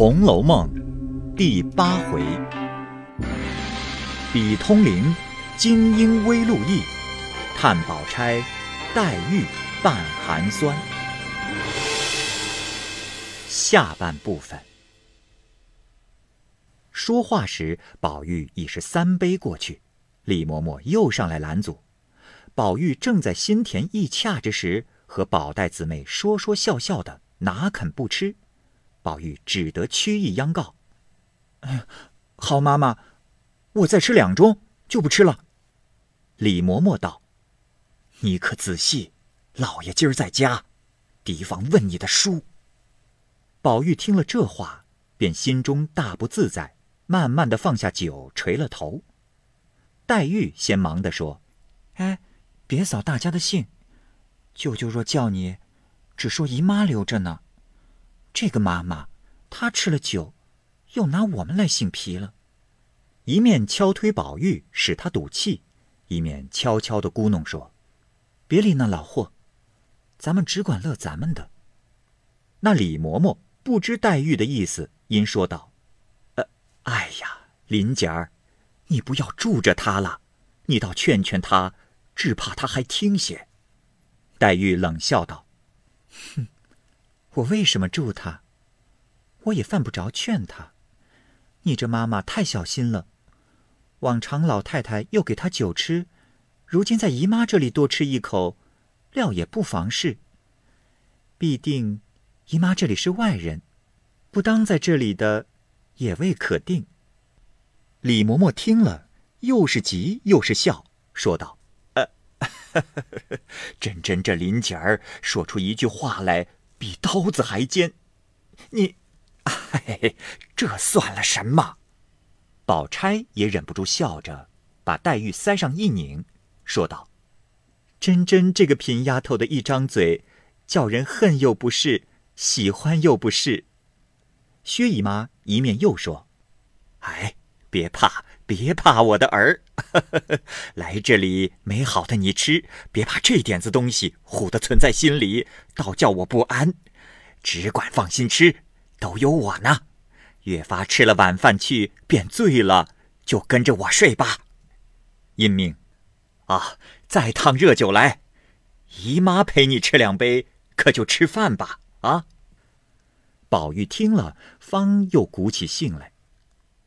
红楼梦》第八回：比通灵，金鹰微露意；探宝钗，黛玉半寒酸。下半部分。说话时，宝玉已是三杯过去，李嬷嬷又上来拦阻。宝玉正在心田意洽之时，和宝黛姊妹说说笑笑的，哪肯不吃？宝玉只得屈意央告：“哎呀，好妈妈，我再吃两盅就不吃了。”李嬷嬷道：“你可仔细，老爷今儿在家，提防问你的书。”宝玉听了这话，便心中大不自在，慢慢的放下酒，垂了头。黛玉先忙的说：“哎，别扫大家的兴，舅舅若叫你，只说姨妈留着呢。”这个妈妈，她吃了酒，又拿我们来性皮了。一面敲推宝玉，使他赌气，一面悄悄的咕哝说：“别理那老货，咱们只管乐咱们的。”那李嬷嬷不知黛玉的意思，因说道：“呃，哎呀，林姐儿，你不要住着他了，你倒劝劝他，只怕他还听些。”黛玉冷笑道：“哼。”我为什么助他？我也犯不着劝他。你这妈妈太小心了。往常老太太又给他酒吃，如今在姨妈这里多吃一口，料也不妨事。必定姨妈这里是外人，不当在这里的，也未可定。李嬷嬷听了，又是急又是笑，说道：“呃，真真这林姐儿说出一句话来。”比刀子还尖，你，哎，这算了什么？宝钗也忍不住笑着，把黛玉腮上一拧，说道：“真真这个贫丫头的一张嘴，叫人恨又不是，喜欢又不是。”薛姨妈一面又说：“哎，别怕，别怕，我的儿，来这里没好的你吃，别把这点子东西唬得存在心里，倒叫我不安。只管放心吃，都有我呢。越发吃了晚饭去，便醉了，就跟着我睡吧。因命，啊，再烫热酒来，姨妈陪你吃两杯，可就吃饭吧。啊。宝玉听了，方又鼓起兴来。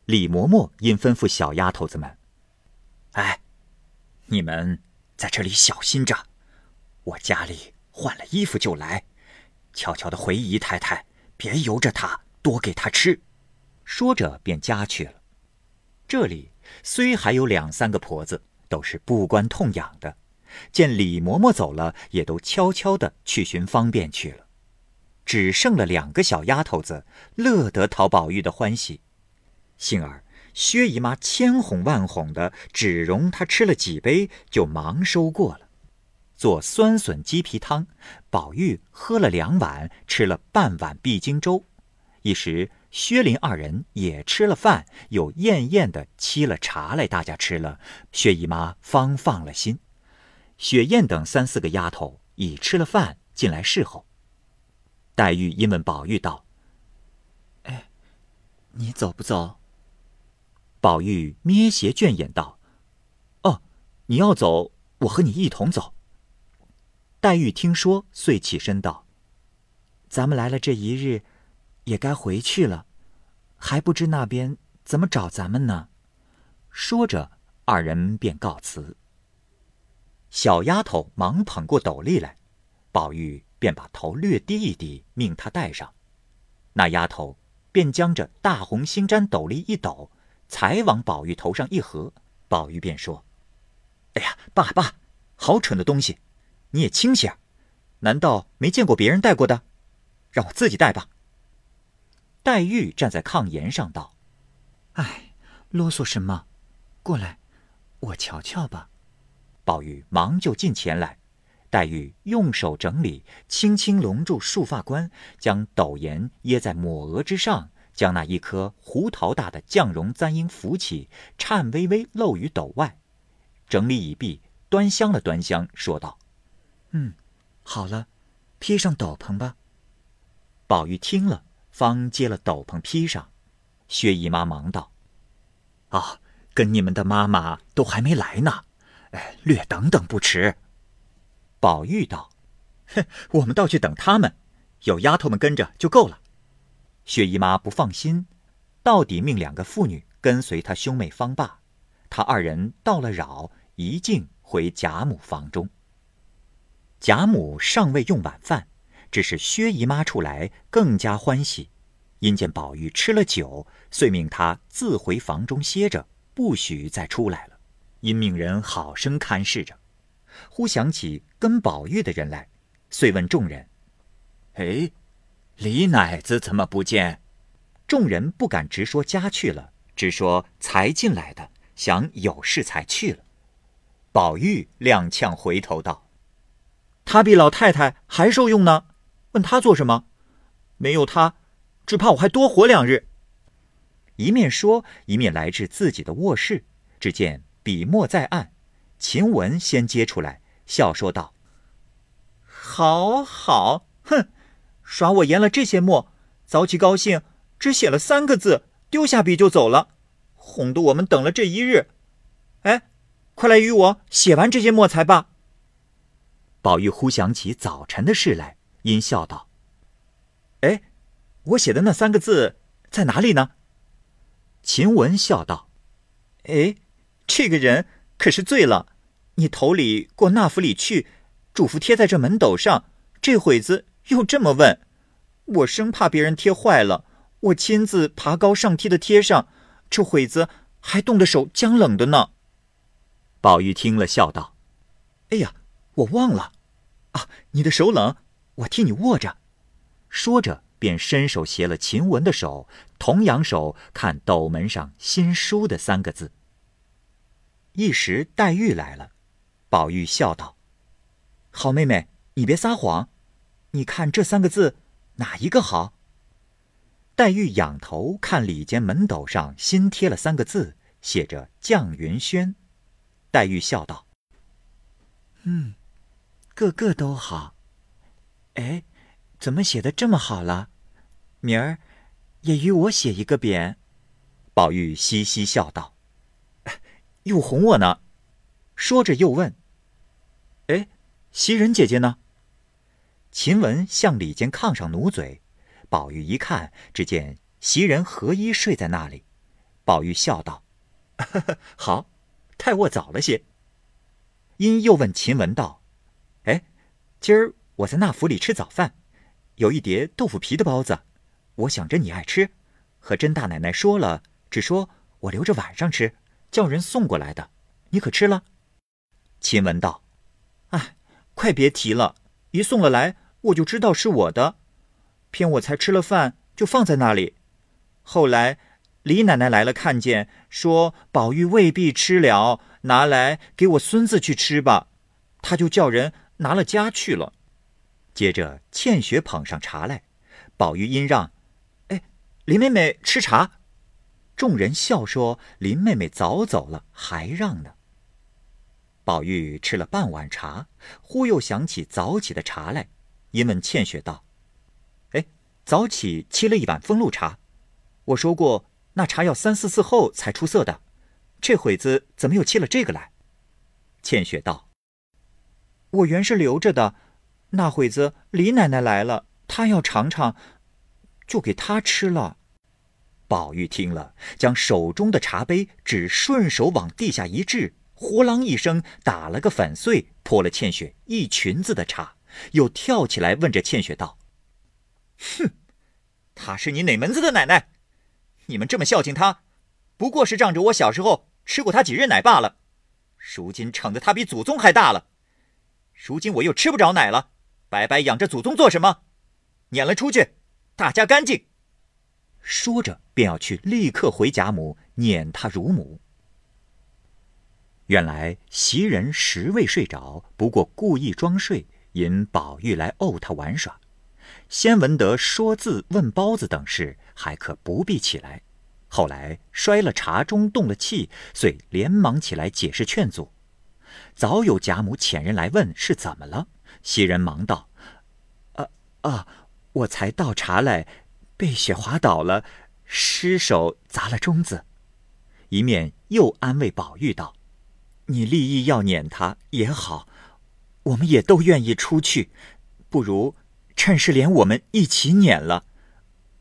李嬷嬷因吩咐小丫头子们：“哎，你们在这里小心着，我家里换了衣服就来，悄悄的回姨太太，别由着她，多给她吃。”说着便家去了。这里虽还有两三个婆子，都是不关痛痒的，见李嬷嬷走了，也都悄悄的去寻方便去了。只剩了两个小丫头子，乐得讨宝玉的欢喜。幸而薛姨妈千哄万哄的，只容她吃了几杯，就忙收过了。做酸笋鸡皮汤，宝玉喝了两碗，吃了半碗碧筋粥。一时薛林二人也吃了饭，又艳艳的沏了茶来，大家吃了，薛姨妈方放了心。雪雁等三四个丫头已吃了饭，进来侍候。黛玉因问宝玉道：“哎，你走不走？”宝玉咩斜倦眼道：“哦，你要走，我和你一同走。”黛玉听说，遂起身道：“咱们来了这一日，也该回去了，还不知那边怎么找咱们呢。”说着，二人便告辞。小丫头忙捧过斗笠来，宝玉便把头略低一低，命她戴上。那丫头便将这大红星毡斗笠一抖。才往宝玉头上一合，宝玉便说：“哎呀，爸爸，好蠢的东西！你也清醒，难道没见过别人戴过的？让我自己戴吧。”黛玉站在炕沿上道：“哎，啰嗦什么？过来，我瞧瞧吧。”宝玉忙就近前来，黛玉用手整理，轻轻拢住束发冠，将斗沿掖在抹额之上。将那一颗胡桃大的绛绒簪缨扶起，颤巍巍露于斗外。整理已毕，端详了端详，说道：“嗯，好了，披上斗篷吧。”宝玉听了，方接了斗篷披上。薛姨妈忙道：“啊，跟你们的妈妈都还没来呢，哎，略等等不迟。”宝玉道：“哼，我们倒去等他们，有丫头们跟着就够了。”薛姨妈不放心，到底命两个妇女跟随她兄妹方罢。他二人到了扰，一径回贾母房中。贾母尚未用晚饭，只是薛姨妈出来更加欢喜，因见宝玉吃了酒，遂命他自回房中歇着，不许再出来了。因命人好生看视着。忽想起跟宝玉的人来，遂问众人：“哎，李奶子怎么不见？”众人不敢直说家去了，只说才进来的。想有事才去了，宝玉踉跄回头道：“他比老太太还受用呢，问他做什么？没有他，只怕我还多活两日。”一面说，一面来至自己的卧室，只见笔墨在案，晴雯先接出来，笑说道：“好好，哼，耍我研了这些墨，早起高兴，只写了三个字，丢下笔就走了。”哄得我们等了这一日，哎，快来与我写完这些墨才罢。宝玉忽想起早晨的事来，因笑道：“哎，我写的那三个字在哪里呢？”秦雯笑道：“哎，这个人可是醉了。你头里过那府里去，嘱咐贴在这门斗上，这会子又这么问，我生怕别人贴坏了，我亲自爬高上梯的贴上。”这会子还冻得手僵冷的呢。宝玉听了，笑道：“哎呀，我忘了，啊，你的手冷，我替你握着。”说着，便伸手携了晴雯的手，同扬手看斗门上新书的三个字。一时黛玉来了，宝玉笑道：“好妹妹，你别撒谎，你看这三个字哪一个好？”黛玉仰头看里间门斗上新贴了三个字，写着“绛云轩”。黛玉笑道：“嗯，个个都好。哎，怎么写的这么好了？明儿也与我写一个匾。”宝玉嘻嘻笑道：“又哄我呢。”说着又问：“哎，袭人姐姐呢？”秦雯向里间炕上努嘴。宝玉一看，只见袭人合衣睡在那里。宝玉笑道：“ 好，太卧早了些。”因又问秦雯道：“哎，今儿我在那府里吃早饭，有一碟豆腐皮的包子，我想着你爱吃，和甄大奶奶说了，只说我留着晚上吃，叫人送过来的，你可吃了？”秦雯道：“哎，快别提了，一送了来，我就知道是我的。”偏我才吃了饭，就放在那里。后来李奶奶来了，看见说宝玉未必吃了，拿来给我孙子去吃吧。他就叫人拿了家去了。接着倩雪捧上茶来，宝玉因让：“哎，林妹妹吃茶。”众人笑说：“林妹妹早走了，还让呢。”宝玉吃了半碗茶，忽又想起早起的茶来，因问倩雪道。哎早起沏了一碗风露茶，我说过那茶要三四次后才出色的，这会子怎么又沏了这个来？倩雪道：“我原是留着的，那会子李奶奶来了，她要尝尝，就给她吃了。”宝玉听了，将手中的茶杯只顺手往地下一掷，呼啷一声打了个粉碎，泼了倩雪一裙子的茶，又跳起来问着倩雪道。哼，她是你哪门子的奶奶？你们这么孝敬她，不过是仗着我小时候吃过她几日奶罢了。如今宠得她比祖宗还大了，如今我又吃不着奶了，白白养着祖宗做什么？撵了出去，大家干净。说着便要去，立刻回贾母撵她乳母。原来袭人实未睡着，不过故意装睡，引宝玉来怄他玩耍。先闻得说字、问包子等事，还可不必起来。后来摔了茶盅，动了气，遂连忙起来解释劝阻。早有贾母遣人来问是怎么了，袭人忙道：“啊啊，我才倒茶来，被雪滑倒了，失手砸了钟子。一面又安慰宝玉道：“你立意要撵他也好，我们也都愿意出去，不如趁势连我们一起撵了，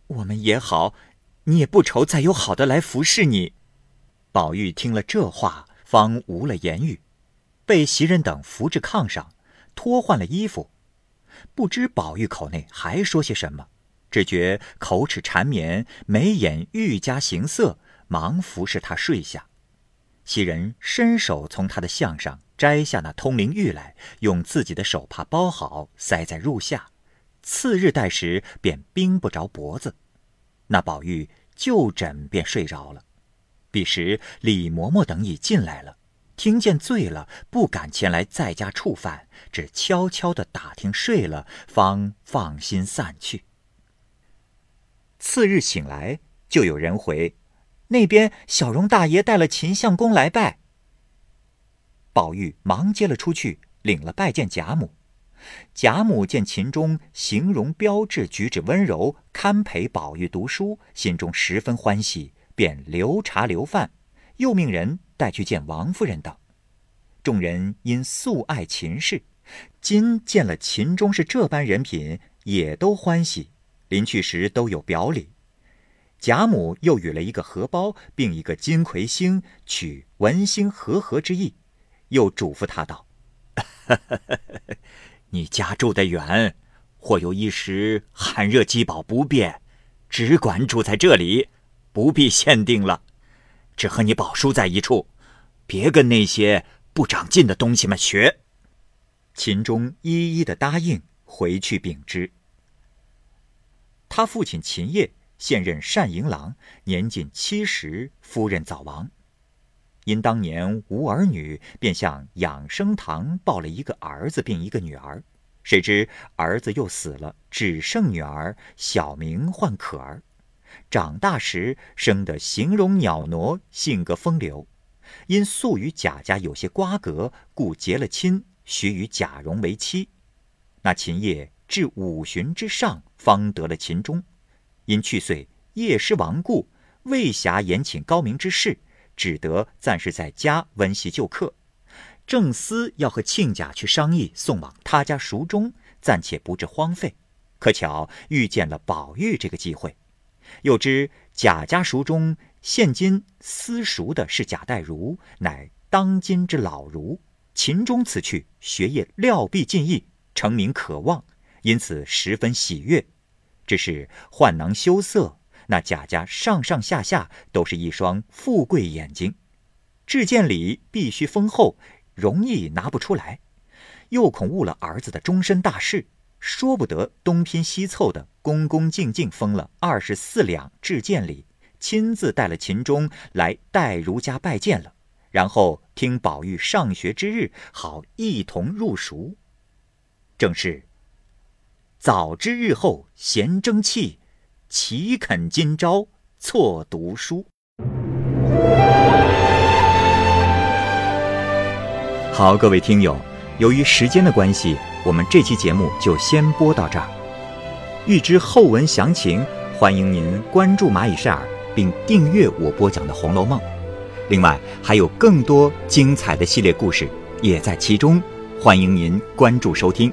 我们也好，你也不愁再有好的来服侍你。”宝玉听了这话，方无了言语，被袭人等扶至炕上，脱换了衣服。不知宝玉口内还说些什么，只觉口齿缠绵，眉眼愈加形色。忙服侍他睡下，袭人伸手从他的项上摘下那通灵玉来，用自己的手帕包好，塞在褥下。次日待时，便冰不着脖子。那宝玉就枕便睡着了。彼时李嬷嬷等已进来了，听见醉了，不敢前来在家触犯，只悄悄的打听睡了，方放心散去。次日醒来，就有人回。那边小荣大爷带了秦相公来拜。宝玉忙接了出去，领了拜见贾母。贾母见秦钟形容标致，举止温柔，堪陪宝玉读书，心中十分欢喜，便留茶留饭，又命人带去见王夫人等。众人因素爱秦氏，今见了秦钟是这般人品，也都欢喜。临去时都有表礼。贾母又与了一个荷包，并一个金魁星，取文星和合之意，又嘱咐他道：“你家住得远，或有一时寒热饥饱不便，只管住在这里，不必限定了。只和你宝叔在一处，别跟那些不长进的东西们学。”秦钟一一的答应，回去禀知。他父亲秦业。现任单银郎，年近七十，夫人早亡。因当年无儿女，便向养生堂抱了一个儿子，并一个女儿。谁知儿子又死了，只剩女儿，小名唤可儿。长大时生得形容袅娜，性格风流。因素与贾家有些瓜葛，故结了亲，许与贾蓉为妻。那秦业至五旬之上，方得了秦钟。因去岁叶师亡故，未暇延请高明之事，只得暂时在家温习旧课。正思要和亲家去商议送往他家塾中，暂且不致荒废。可巧遇见了宝玉这个机会，又知贾家塾中现今私塾的是贾代儒，乃当今之老儒。秦钟此去学业料必尽意，成名可望，因此十分喜悦。只是换囊羞涩，那贾家上上下下都是一双富贵眼睛，致见礼必须丰厚，容易拿不出来，又恐误了儿子的终身大事，说不得东拼西凑的，恭恭敬敬封了二十四两致见礼，亲自带了秦钟来代儒家拜见了，然后听宝玉上学之日，好一同入塾。正是。早知日后闲争气，岂肯今朝错读书？好，各位听友，由于时间的关系，我们这期节目就先播到这儿。欲知后文详情，欢迎您关注蚂蚁晒尔，并订阅我播讲的《红楼梦》。另外，还有更多精彩的系列故事也在其中，欢迎您关注收听。